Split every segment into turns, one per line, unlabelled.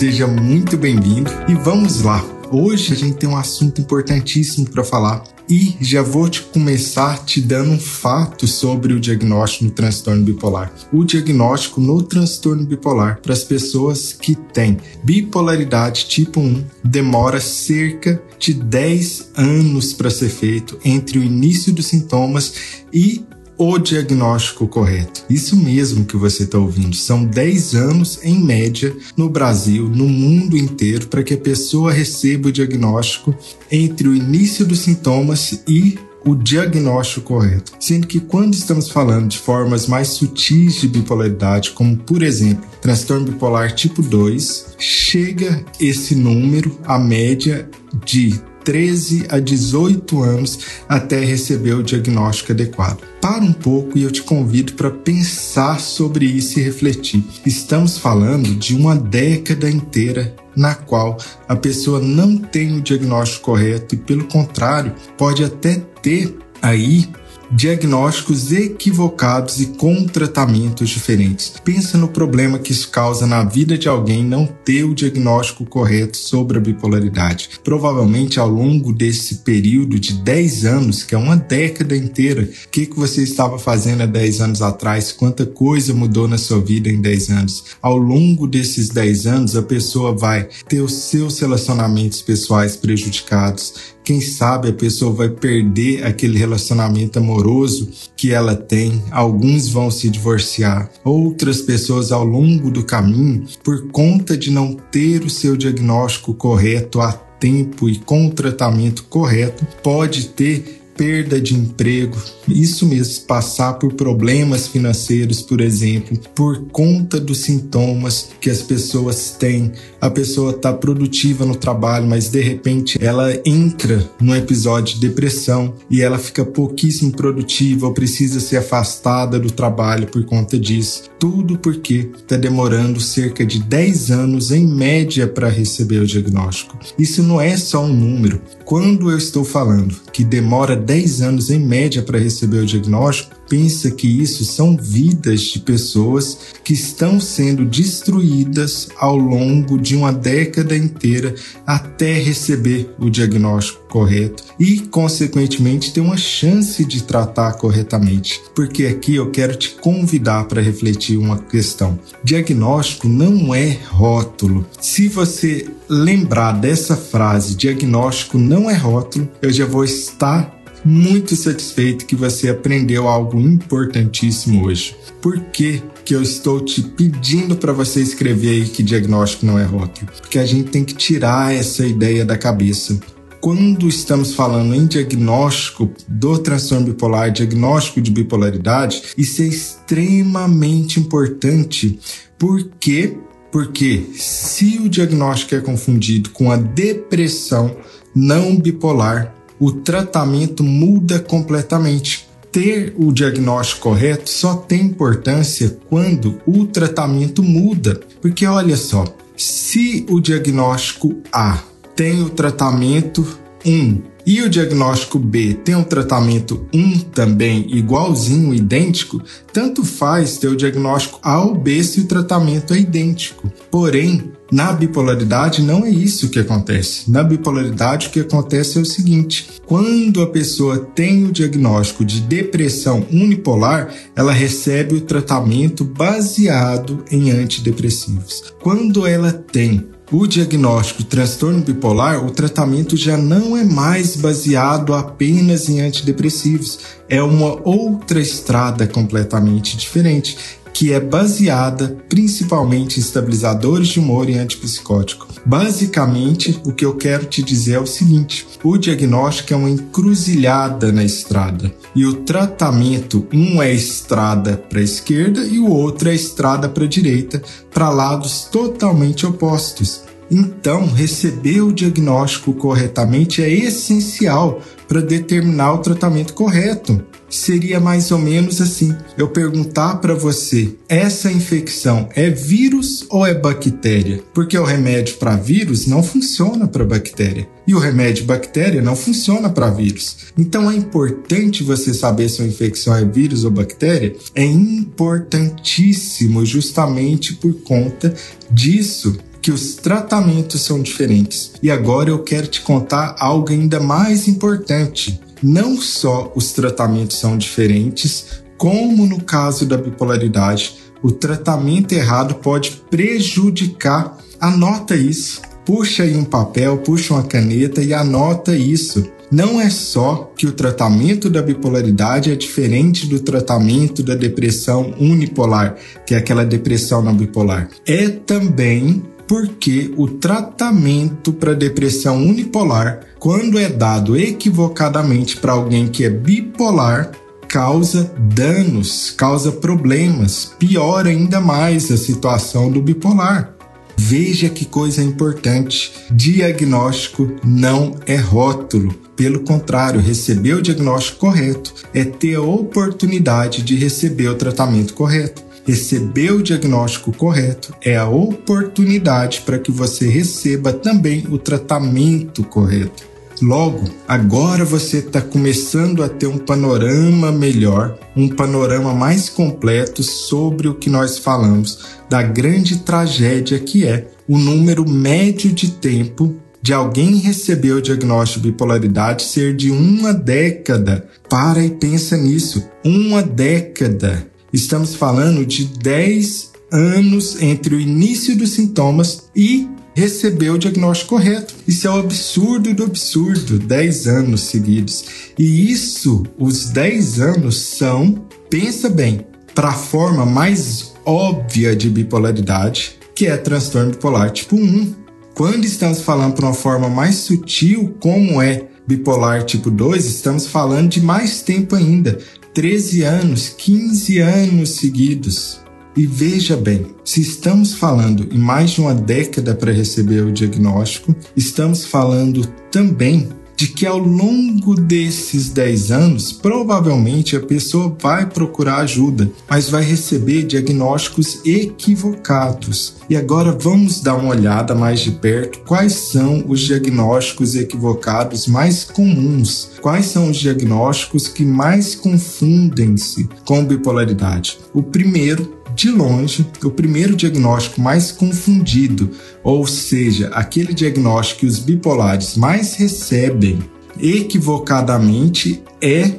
Seja muito bem-vindo e vamos lá. Hoje a gente tem um assunto importantíssimo para falar e já vou te começar te dando um fato sobre o diagnóstico no transtorno bipolar. O diagnóstico no transtorno bipolar para as pessoas que têm bipolaridade tipo 1 demora cerca de 10 anos para ser feito entre o início dos sintomas e o diagnóstico correto. Isso mesmo que você está ouvindo. São 10 anos, em média, no Brasil, no mundo inteiro, para que a pessoa receba o diagnóstico entre o início dos sintomas e o diagnóstico correto. Sendo que quando estamos falando de formas mais sutis de bipolaridade, como por exemplo, transtorno bipolar tipo 2, chega esse número, a média de 13 a 18 anos até receber o diagnóstico adequado. Para um pouco e eu te convido para pensar sobre isso e refletir. Estamos falando de uma década inteira na qual a pessoa não tem o diagnóstico correto e, pelo contrário, pode até ter aí diagnósticos equivocados e com tratamentos diferentes. Pensa no problema que isso causa na vida de alguém não ter o diagnóstico correto sobre a bipolaridade. Provavelmente ao longo desse período de 10 anos, que é uma década inteira, o que, que você estava fazendo há 10 anos atrás? Quanta coisa mudou na sua vida em 10 anos? Ao longo desses 10 anos, a pessoa vai ter os seus relacionamentos pessoais prejudicados, quem sabe a pessoa vai perder aquele relacionamento amoroso que ela tem, alguns vão se divorciar, outras pessoas ao longo do caminho, por conta de não ter o seu diagnóstico correto a tempo e com o tratamento correto, pode ter perda de emprego, isso mesmo, passar por problemas financeiros, por exemplo, por conta dos sintomas que as pessoas têm. A pessoa está produtiva no trabalho, mas de repente ela entra num episódio de depressão e ela fica pouquíssimo produtiva ou precisa ser afastada do trabalho por conta disso. Tudo porque está demorando cerca de 10 anos em média para receber o diagnóstico. Isso não é só um número. Quando eu estou falando que demora 10 anos em média para receber o diagnóstico, pensa que isso são vidas de pessoas que estão sendo destruídas ao longo de uma década inteira até receber o diagnóstico correto e, consequentemente, ter uma chance de tratar corretamente. Porque aqui eu quero te convidar para refletir uma questão. Diagnóstico não é rótulo. Se você lembrar dessa frase, diagnóstico não é rótulo, eu já vou estar muito satisfeito que você aprendeu algo importantíssimo hoje. Por que, que eu estou te pedindo para você escrever aí que diagnóstico não é rótulo? Porque a gente tem que tirar essa ideia da cabeça. Quando estamos falando em diagnóstico do transtorno bipolar, diagnóstico de bipolaridade, isso é extremamente importante. Por quê? Porque se o diagnóstico é confundido com a depressão não bipolar, o tratamento muda completamente. Ter o diagnóstico correto só tem importância quando o tratamento muda. Porque olha só, se o diagnóstico A tem o tratamento 1 e o diagnóstico B tem um tratamento 1 também igualzinho, idêntico, tanto faz ter o diagnóstico A ou B se o tratamento é idêntico. Porém, na bipolaridade não é isso que acontece. Na bipolaridade o que acontece é o seguinte: quando a pessoa tem o diagnóstico de depressão unipolar, ela recebe o tratamento baseado em antidepressivos. Quando ela tem o diagnóstico de transtorno bipolar, o tratamento já não é mais baseado apenas em antidepressivos, é uma outra estrada completamente diferente. Que é baseada principalmente em estabilizadores de humor e antipsicótico. Basicamente, o que eu quero te dizer é o seguinte: o diagnóstico é uma encruzilhada na estrada e o tratamento, um é estrada para a esquerda e o outro é estrada para a direita, para lados totalmente opostos. Então, receber o diagnóstico corretamente é essencial para determinar o tratamento correto. Seria mais ou menos assim: eu perguntar para você, essa infecção é vírus ou é bactéria? Porque o remédio para vírus não funciona para bactéria e o remédio bactéria não funciona para vírus. Então é importante você saber se uma infecção é vírus ou bactéria. É importantíssimo justamente por conta disso que os tratamentos são diferentes. E agora eu quero te contar algo ainda mais importante. Não só os tratamentos são diferentes, como no caso da bipolaridade, o tratamento errado pode prejudicar. Anota isso. Puxa aí um papel, puxa uma caneta e anota isso. Não é só que o tratamento da bipolaridade é diferente do tratamento da depressão unipolar, que é aquela depressão não bipolar. É também porque o tratamento para depressão unipolar, quando é dado equivocadamente para alguém que é bipolar, causa danos, causa problemas, piora ainda mais a situação do bipolar. Veja que coisa importante: diagnóstico não é rótulo. Pelo contrário, receber o diagnóstico correto é ter a oportunidade de receber o tratamento correto. Receber o diagnóstico correto é a oportunidade para que você receba também o tratamento correto. Logo, agora você está começando a ter um panorama melhor, um panorama mais completo sobre o que nós falamos da grande tragédia que é o número médio de tempo de alguém receber o diagnóstico de bipolaridade ser de uma década. Para e pensa nisso, uma década. Estamos falando de 10 anos entre o início dos sintomas e receber o diagnóstico correto. Isso é o absurdo do absurdo, 10 anos seguidos. E isso, os 10 anos são, pensa bem, para a forma mais óbvia de bipolaridade, que é transtorno bipolar tipo 1. Quando estamos falando para uma forma mais sutil, como é bipolar tipo 2, estamos falando de mais tempo ainda, 13 anos, 15 anos seguidos. E veja bem, se estamos falando em mais de uma década para receber o diagnóstico, estamos falando também de que ao longo desses 10 anos, provavelmente a pessoa vai procurar ajuda, mas vai receber diagnósticos equivocados. E agora vamos dar uma olhada mais de perto quais são os diagnósticos equivocados mais comuns, quais são os diagnósticos que mais confundem-se com bipolaridade. O primeiro de longe, o primeiro diagnóstico mais confundido, ou seja, aquele diagnóstico que os bipolares mais recebem equivocadamente, é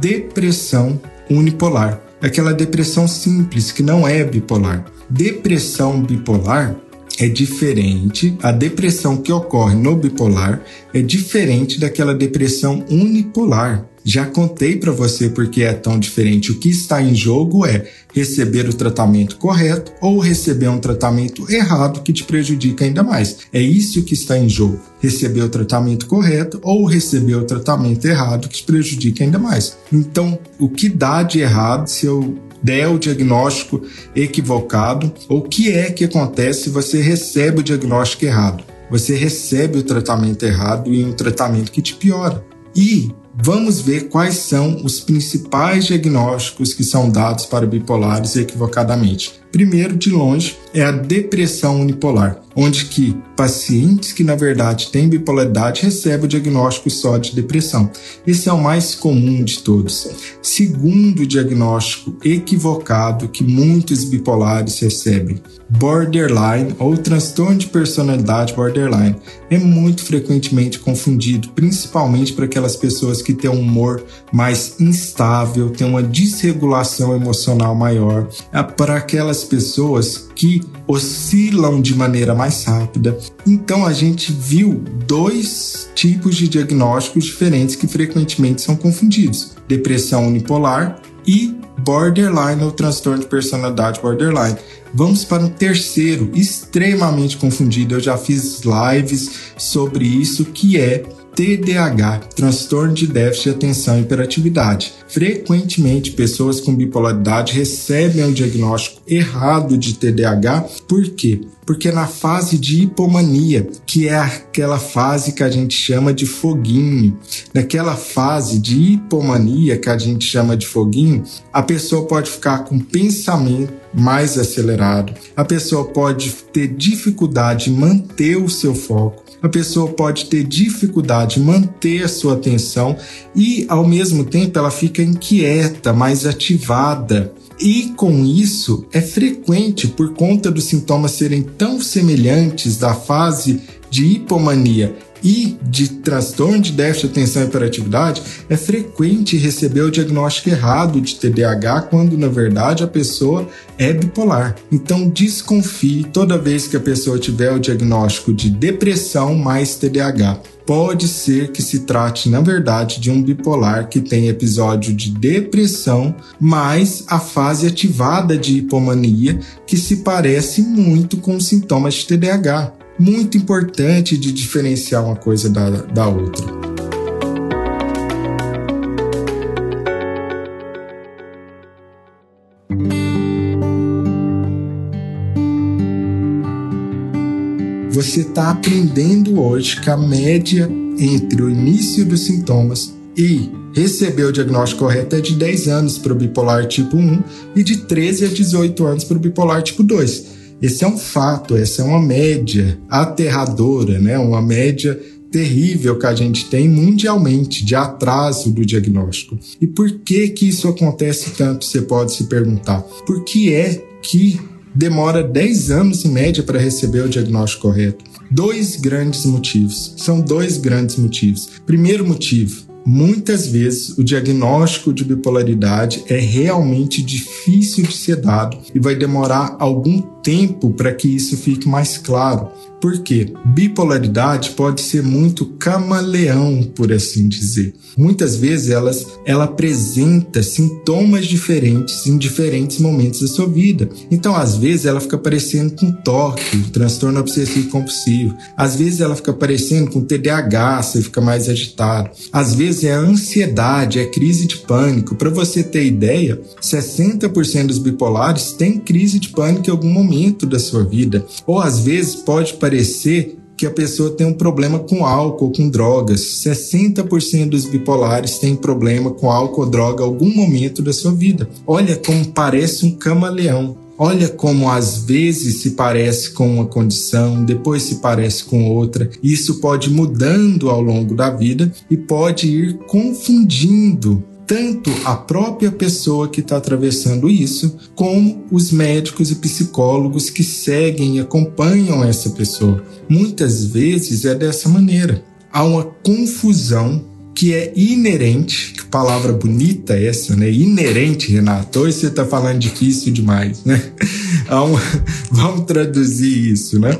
depressão unipolar. Aquela depressão simples que não é bipolar. Depressão bipolar é diferente, a depressão que ocorre no bipolar é diferente daquela depressão unipolar. Já contei para você porque é tão diferente. O que está em jogo é receber o tratamento correto ou receber um tratamento errado que te prejudica ainda mais. É isso que está em jogo. Receber o tratamento correto ou receber o tratamento errado que te prejudica ainda mais. Então, o que dá de errado se eu der o diagnóstico equivocado? O que é que acontece se você recebe o diagnóstico errado? Você recebe o tratamento errado e um tratamento que te piora. E Vamos ver quais são os principais diagnósticos que são dados para bipolares equivocadamente. Primeiro, de longe, é a depressão unipolar, onde que pacientes que na verdade têm bipolaridade recebem o diagnóstico só de depressão. Esse é o mais comum de todos. Segundo diagnóstico equivocado que muitos bipolares recebem, borderline ou transtorno de personalidade borderline é muito frequentemente confundido, principalmente para aquelas pessoas que têm um humor mais instável, têm uma desregulação emocional maior, é para aquelas pessoas que oscilam de maneira mais rápida. Então a gente viu dois tipos de diagnósticos diferentes que frequentemente são confundidos: depressão unipolar e borderline ou transtorno de personalidade borderline. Vamos para um terceiro, extremamente confundido. Eu já fiz lives sobre isso, que é TDAH, transtorno de déficit de atenção e hiperatividade. Frequentemente, pessoas com bipolaridade recebem o diagnóstico errado de TDAH, por quê? Porque na fase de hipomania, que é aquela fase que a gente chama de foguinho, naquela fase de hipomania que a gente chama de foguinho, a pessoa pode ficar com pensamento mais acelerado, a pessoa pode ter dificuldade em manter o seu foco, a pessoa pode ter dificuldade em manter a sua atenção e, ao mesmo tempo, ela fica inquieta, mais ativada. E com isso é frequente, por conta dos sintomas serem tão semelhantes da fase de hipomania e de transtorno de déficit de atenção e hiperatividade, é frequente receber o diagnóstico errado de TDAH quando na verdade a pessoa é bipolar. Então desconfie toda vez que a pessoa tiver o diagnóstico de depressão mais TDAH. Pode ser que se trate, na verdade, de um bipolar que tem episódio de depressão, mais a fase ativada de hipomania, que se parece muito com sintomas de TDAH muito importante de diferenciar uma coisa da, da outra. Você está aprendendo hoje que a média entre o início dos sintomas e receber o diagnóstico correto é de 10 anos para o bipolar tipo 1 e de 13 a 18 anos para o bipolar tipo 2. Esse é um fato, essa é uma média aterradora, né? Uma média terrível que a gente tem mundialmente de atraso do diagnóstico. E por que que isso acontece tanto, você pode se perguntar. Por que é que demora 10 anos em média para receber o diagnóstico correto? Dois grandes motivos. São dois grandes motivos. Primeiro motivo, Muitas vezes o diagnóstico de bipolaridade é realmente difícil de ser dado e vai demorar algum tempo para que isso fique mais claro. Porque bipolaridade pode ser muito camaleão, por assim dizer. Muitas vezes elas, ela apresenta sintomas diferentes em diferentes momentos da sua vida. Então, às vezes, ela fica parecendo com toque, transtorno obsessivo compulsivo. Às vezes, ela fica parecendo com TDAH, você fica mais agitado. Às vezes, é ansiedade, é crise de pânico. Para você ter ideia, 60% dos bipolares têm crise de pânico em algum momento da sua vida. Ou às vezes pode parecer que a pessoa tem um problema com álcool, com drogas. 60% dos bipolares têm problema com álcool ou droga em algum momento da sua vida. Olha como parece um camaleão. Olha como às vezes se parece com uma condição, depois se parece com outra. Isso pode mudando ao longo da vida e pode ir confundindo tanto a própria pessoa que está atravessando isso, como os médicos e psicólogos que seguem e acompanham essa pessoa. Muitas vezes é dessa maneira. Há uma confusão que é inerente, que palavra bonita é essa, né? Inerente, Renato. Hoje você está falando difícil demais, né? Uma... Vamos traduzir isso, né?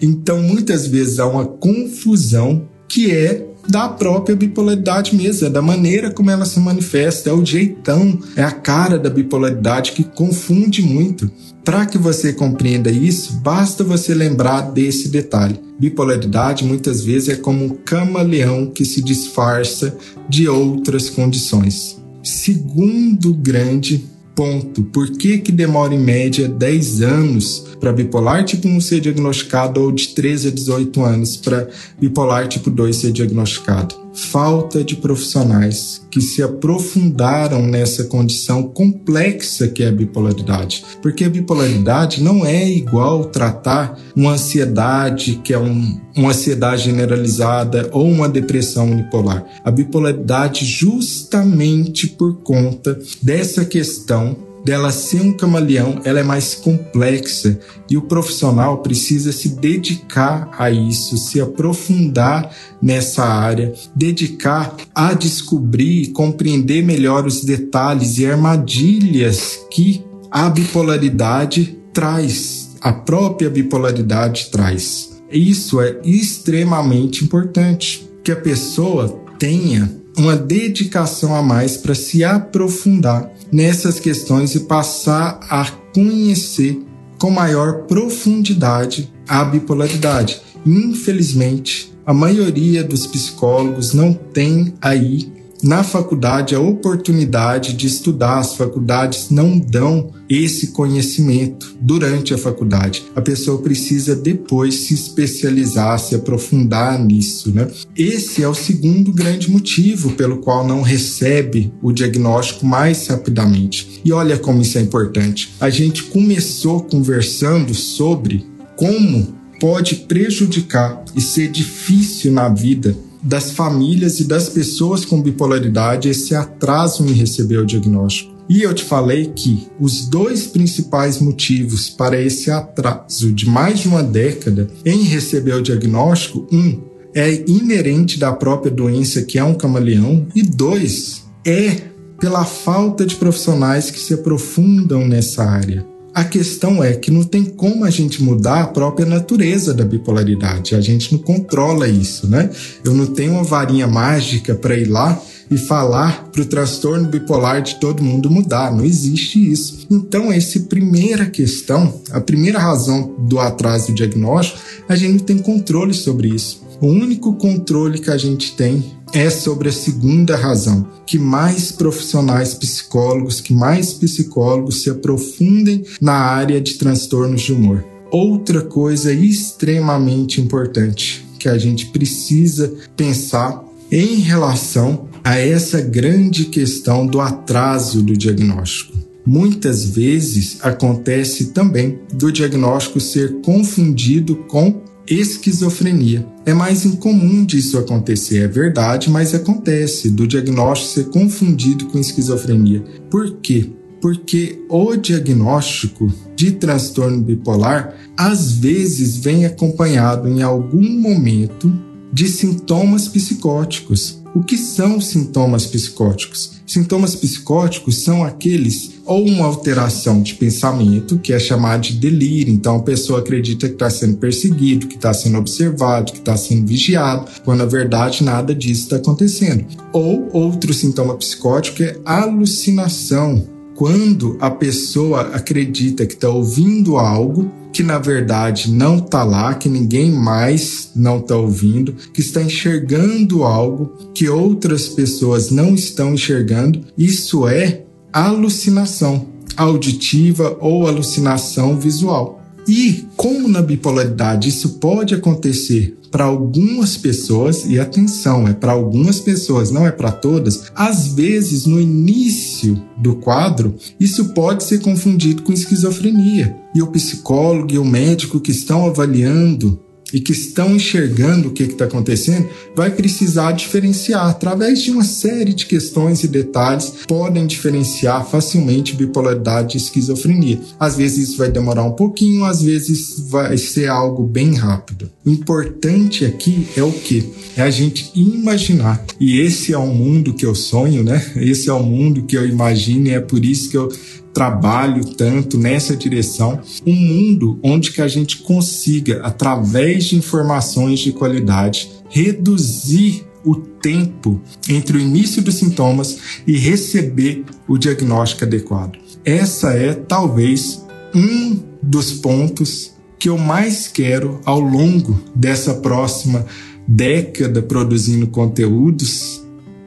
Então, muitas vezes há uma confusão que é da própria bipolaridade mesmo, é da maneira como ela se manifesta, é o jeitão, é a cara da bipolaridade que confunde muito. Para que você compreenda isso, basta você lembrar desse detalhe. Bipolaridade muitas vezes é como um camaleão que se disfarça de outras condições. Segundo grande ponto, por que, que demora em média 10 anos para bipolar tipo 1 ser diagnosticado ou de 13 a 18 anos para bipolar tipo 2 ser diagnosticado. Falta de profissionais que se aprofundaram nessa condição complexa que é a bipolaridade. Porque a bipolaridade não é igual tratar uma ansiedade, que é um, uma ansiedade generalizada ou uma depressão unipolar. A bipolaridade, justamente por conta dessa questão dela ser um camaleão, ela é mais complexa e o profissional precisa se dedicar a isso, se aprofundar nessa área, dedicar a descobrir e compreender melhor os detalhes e armadilhas que a bipolaridade traz, a própria bipolaridade traz. Isso é extremamente importante, que a pessoa tenha uma dedicação a mais para se aprofundar nessas questões e passar a conhecer com maior profundidade a bipolaridade. Infelizmente, a maioria dos psicólogos não tem aí na faculdade a oportunidade de estudar. As faculdades não dão esse conhecimento durante a faculdade. A pessoa precisa depois se especializar, se aprofundar nisso, né? Esse é o segundo grande motivo pelo qual não recebe o diagnóstico mais rapidamente. E olha como isso é importante. A gente começou conversando sobre como pode prejudicar e ser difícil na vida das famílias e das pessoas com bipolaridade esse atraso em receber o diagnóstico. E eu te falei que os dois principais motivos para esse atraso de mais de uma década em receber o diagnóstico, um, é inerente da própria doença, que é um camaleão, e dois, é pela falta de profissionais que se aprofundam nessa área. A questão é que não tem como a gente mudar a própria natureza da bipolaridade. A gente não controla isso, né? Eu não tenho uma varinha mágica para ir lá e falar para o transtorno bipolar de todo mundo mudar. Não existe isso. Então, essa primeira questão, a primeira razão do atraso do diagnóstico, a gente não tem controle sobre isso. O único controle que a gente tem é sobre a segunda razão, que mais profissionais psicólogos, que mais psicólogos se aprofundem na área de transtornos de humor. Outra coisa extremamente importante que a gente precisa pensar em relação a essa grande questão do atraso do diagnóstico. Muitas vezes acontece também do diagnóstico ser confundido com esquizofrenia. É mais incomum disso acontecer, é verdade, mas acontece do diagnóstico ser confundido com esquizofrenia. Por quê? Porque o diagnóstico de transtorno bipolar às vezes vem acompanhado em algum momento de sintomas psicóticos. O que são sintomas psicóticos? Sintomas psicóticos são aqueles ou uma alteração de pensamento, que é chamado de delírio. Então a pessoa acredita que está sendo perseguido, que está sendo observado, que está sendo vigiado, quando na verdade nada disso está acontecendo. Ou outro sintoma psicótico é alucinação, quando a pessoa acredita que está ouvindo algo que na verdade não está lá, que ninguém mais não está ouvindo, que está enxergando algo que outras pessoas não estão enxergando, isso é alucinação auditiva ou alucinação visual. E como na bipolaridade isso pode acontecer para algumas pessoas, e atenção, é para algumas pessoas, não é para todas, às vezes no início do quadro, isso pode ser confundido com esquizofrenia. E o psicólogo e o médico que estão avaliando e que estão enxergando o que está acontecendo, vai precisar diferenciar através de uma série de questões e detalhes, podem diferenciar facilmente bipolaridade e esquizofrenia. Às vezes isso vai demorar um pouquinho, às vezes vai ser algo bem rápido. O importante aqui é o que? É a gente imaginar. E esse é o mundo que eu sonho, né? Esse é o mundo que eu imagino e é por isso que eu trabalho tanto nessa direção, um mundo onde que a gente consiga, através de informações de qualidade, reduzir o tempo entre o início dos sintomas e receber o diagnóstico adequado. Essa é talvez um dos pontos que eu mais quero ao longo dessa próxima década produzindo conteúdos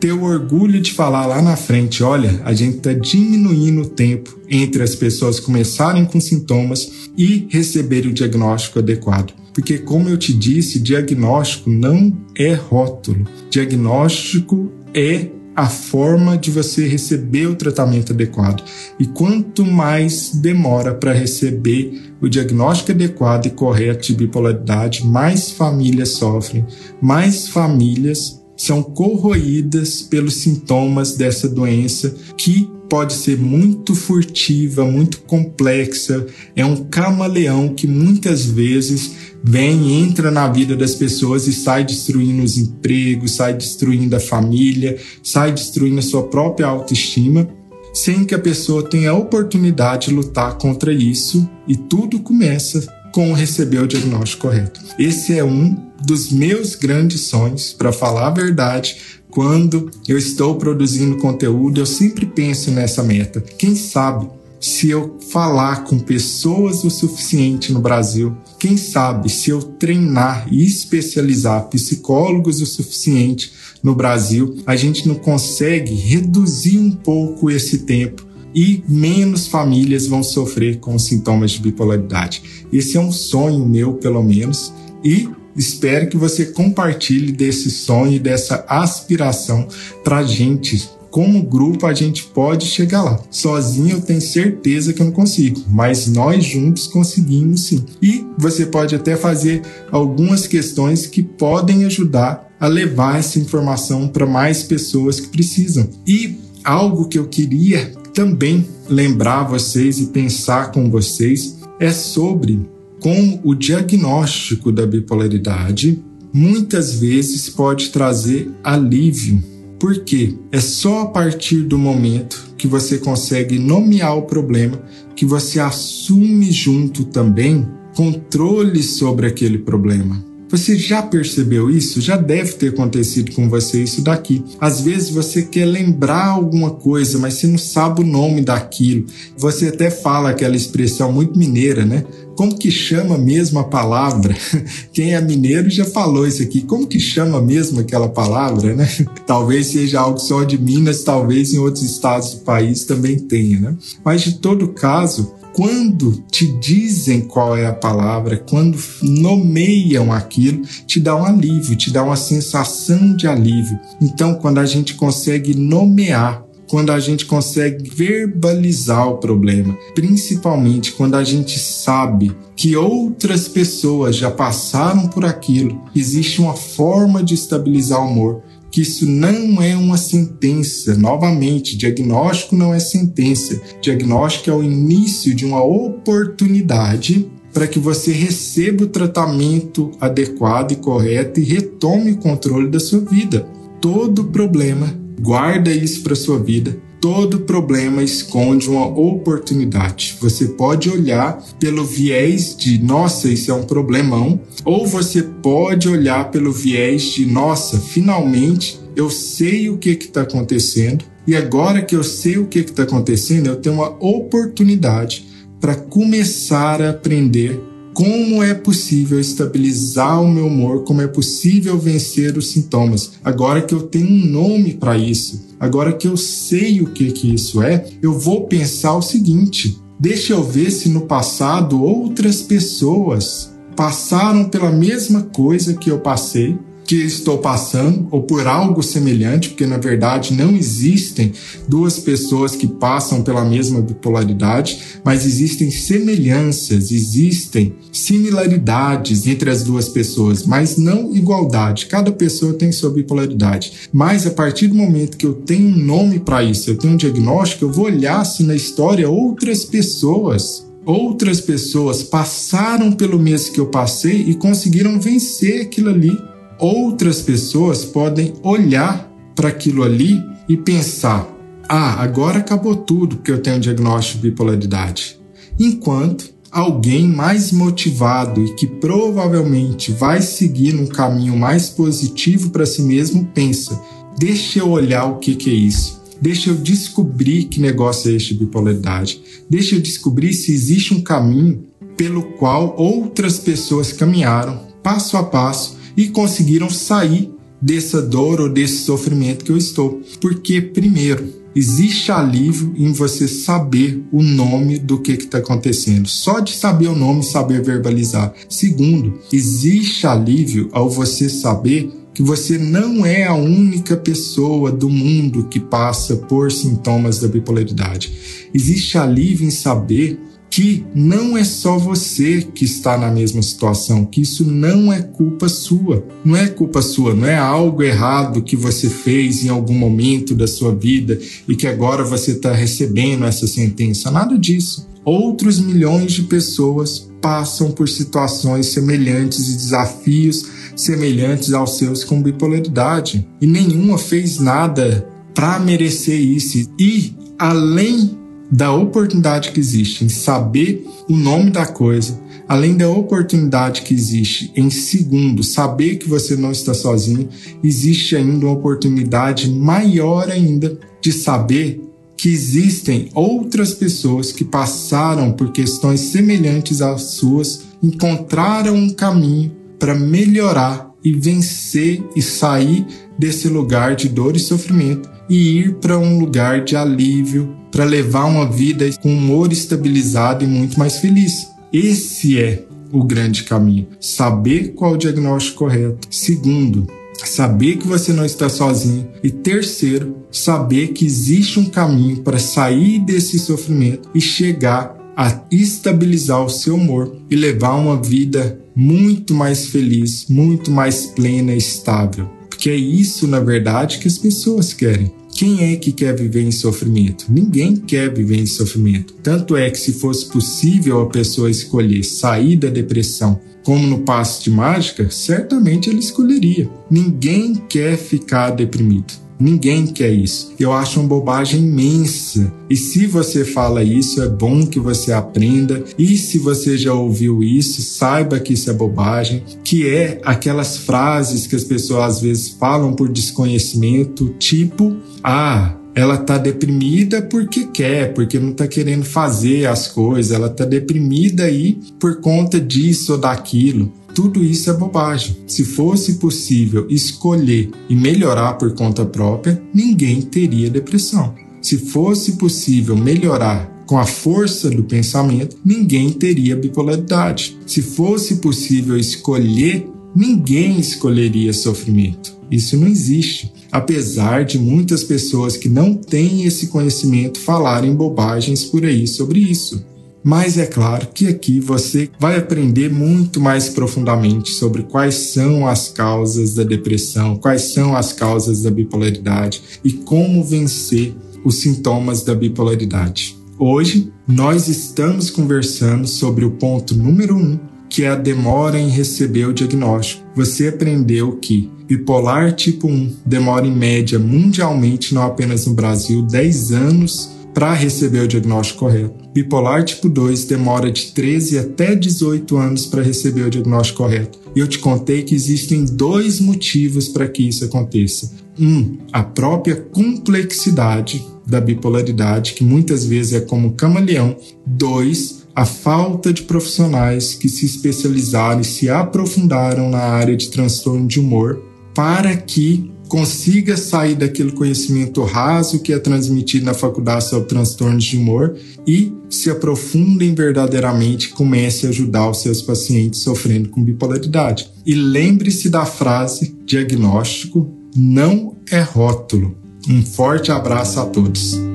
ter o orgulho de falar lá na frente: olha, a gente está diminuindo o tempo entre as pessoas começarem com sintomas e receberem o diagnóstico adequado. Porque, como eu te disse, diagnóstico não é rótulo. Diagnóstico é a forma de você receber o tratamento adequado. E quanto mais demora para receber o diagnóstico adequado e correto de bipolaridade, mais famílias sofrem, mais famílias são corroídas pelos sintomas dessa doença que pode ser muito furtiva, muito complexa, é um camaleão que muitas vezes vem, entra na vida das pessoas e sai destruindo os empregos, sai destruindo a família, sai destruindo a sua própria autoestima, sem que a pessoa tenha a oportunidade de lutar contra isso. E tudo começa com receber o diagnóstico correto. Esse é um dos meus grandes sonhos, para falar a verdade, quando eu estou produzindo conteúdo, eu sempre penso nessa meta. Quem sabe se eu falar com pessoas o suficiente no Brasil, quem sabe se eu treinar e especializar psicólogos o suficiente no Brasil, a gente não consegue reduzir um pouco esse tempo e menos famílias vão sofrer com sintomas de bipolaridade. Esse é um sonho meu, pelo menos, e espero que você compartilhe desse sonho dessa aspiração para gente como grupo a gente pode chegar lá. Sozinho eu tenho certeza que eu não consigo, mas nós juntos conseguimos sim. E você pode até fazer algumas questões que podem ajudar a levar essa informação para mais pessoas que precisam. E algo que eu queria também lembrar vocês e pensar com vocês é sobre como o diagnóstico da bipolaridade muitas vezes pode trazer alívio porque é só a partir do momento que você consegue nomear o problema que você assume junto também controle sobre aquele problema. Você já percebeu isso? Já deve ter acontecido com você isso daqui. Às vezes você quer lembrar alguma coisa, mas você não sabe o nome daquilo. Você até fala aquela expressão muito mineira, né? Como que chama mesmo a palavra? Quem é mineiro já falou isso aqui. Como que chama mesmo aquela palavra, né? Talvez seja algo só de Minas, talvez em outros estados do país também tenha, né? Mas de todo caso, quando te dizem qual é a palavra, quando nomeiam aquilo, te dá um alívio, te dá uma sensação de alívio. Então, quando a gente consegue nomear quando a gente consegue verbalizar o problema, principalmente quando a gente sabe que outras pessoas já passaram por aquilo, existe uma forma de estabilizar o humor, que isso não é uma sentença. Novamente, diagnóstico não é sentença. Diagnóstico é o início de uma oportunidade para que você receba o tratamento adequado e correto e retome o controle da sua vida. Todo problema, guarda isso para sua vida, todo problema esconde uma oportunidade. Você pode olhar pelo viés de nossa, isso é um problemão, ou você pode olhar pelo viés de nossa, finalmente eu sei o que está acontecendo, e agora que eu sei o que está acontecendo, eu tenho uma oportunidade para começar a aprender como é possível estabilizar o meu humor, como é possível vencer os sintomas. Agora que eu tenho um nome para isso, agora que eu sei o que, que isso é, eu vou pensar o seguinte: deixa eu ver se no passado outras pessoas passaram pela mesma coisa que eu passei que estou passando ou por algo semelhante, porque na verdade não existem duas pessoas que passam pela mesma bipolaridade, mas existem semelhanças, existem similaridades entre as duas pessoas, mas não igualdade. Cada pessoa tem sua bipolaridade. Mas a partir do momento que eu tenho um nome para isso, eu tenho um diagnóstico, eu vou olhar se na história outras pessoas outras pessoas passaram pelo mesmo que eu passei e conseguiram vencer aquilo ali outras pessoas podem olhar para aquilo ali e pensar: ah, agora acabou tudo porque eu tenho um diagnóstico de bipolaridade. Enquanto alguém mais motivado e que provavelmente vai seguir num caminho mais positivo para si mesmo pensa: deixa eu olhar o que, que é isso. Deixa eu descobrir que negócio é este de bipolaridade. Deixa eu descobrir se existe um caminho pelo qual outras pessoas caminharam passo a passo e conseguiram sair dessa dor ou desse sofrimento que eu estou. Porque, primeiro, existe alívio em você saber o nome do que está acontecendo. Só de saber o nome, saber verbalizar. Segundo, existe alívio ao você saber que você não é a única pessoa do mundo que passa por sintomas da bipolaridade. Existe alívio em saber que não é só você que está na mesma situação, que isso não é culpa sua. Não é culpa sua, não é algo errado que você fez em algum momento da sua vida e que agora você está recebendo essa sentença. Nada disso. Outros milhões de pessoas passam por situações semelhantes e desafios semelhantes aos seus com bipolaridade e nenhuma fez nada para merecer isso. E além da oportunidade que existe em saber o nome da coisa, além da oportunidade que existe em segundo saber que você não está sozinho, existe ainda uma oportunidade maior ainda de saber que existem outras pessoas que passaram por questões semelhantes às suas, encontraram um caminho para melhorar e vencer e sair desse lugar de dor e sofrimento e ir para um lugar de alívio, para levar uma vida com humor estabilizado e muito mais feliz. Esse é o grande caminho. Saber qual o diagnóstico correto. Segundo, saber que você não está sozinho. E terceiro, saber que existe um caminho para sair desse sofrimento e chegar a estabilizar o seu humor e levar uma vida muito mais feliz, muito mais plena e estável. Porque é isso, na verdade, que as pessoas querem. Quem é que quer viver em sofrimento? Ninguém quer viver em sofrimento. Tanto é que, se fosse possível a pessoa escolher sair da depressão como no passo de mágica, certamente ele escolheria. Ninguém quer ficar deprimido. Ninguém quer isso. Eu acho uma bobagem imensa. E se você fala isso, é bom que você aprenda. E se você já ouviu isso, saiba que isso é bobagem, que é aquelas frases que as pessoas às vezes falam por desconhecimento, tipo: "Ah, ela tá deprimida porque quer, porque não tá querendo fazer as coisas, ela tá deprimida aí por conta disso ou daquilo. Tudo isso é bobagem. Se fosse possível escolher e melhorar por conta própria, ninguém teria depressão. Se fosse possível melhorar com a força do pensamento, ninguém teria bipolaridade. Se fosse possível escolher, ninguém escolheria sofrimento. Isso não existe. Apesar de muitas pessoas que não têm esse conhecimento falarem bobagens por aí sobre isso. Mas é claro que aqui você vai aprender muito mais profundamente sobre quais são as causas da depressão, quais são as causas da bipolaridade e como vencer os sintomas da bipolaridade. Hoje nós estamos conversando sobre o ponto número um, que é a demora em receber o diagnóstico. Você aprendeu que bipolar tipo 1 demora em média mundialmente, não apenas no Brasil, 10 anos para receber o diagnóstico correto. Bipolar tipo 2 demora de 13 até 18 anos para receber o diagnóstico correto. E eu te contei que existem dois motivos para que isso aconteça. Um, a própria complexidade da bipolaridade, que muitas vezes é como camaleão. Dois, a falta de profissionais que se especializaram e se aprofundaram na área de transtorno de humor para que consiga sair daquele conhecimento raso que é transmitido na faculdade sobre transtornos de humor e se aprofundem verdadeiramente comece a ajudar os seus pacientes sofrendo com bipolaridade. E lembre-se da frase: diagnóstico não é rótulo. Um forte abraço a todos.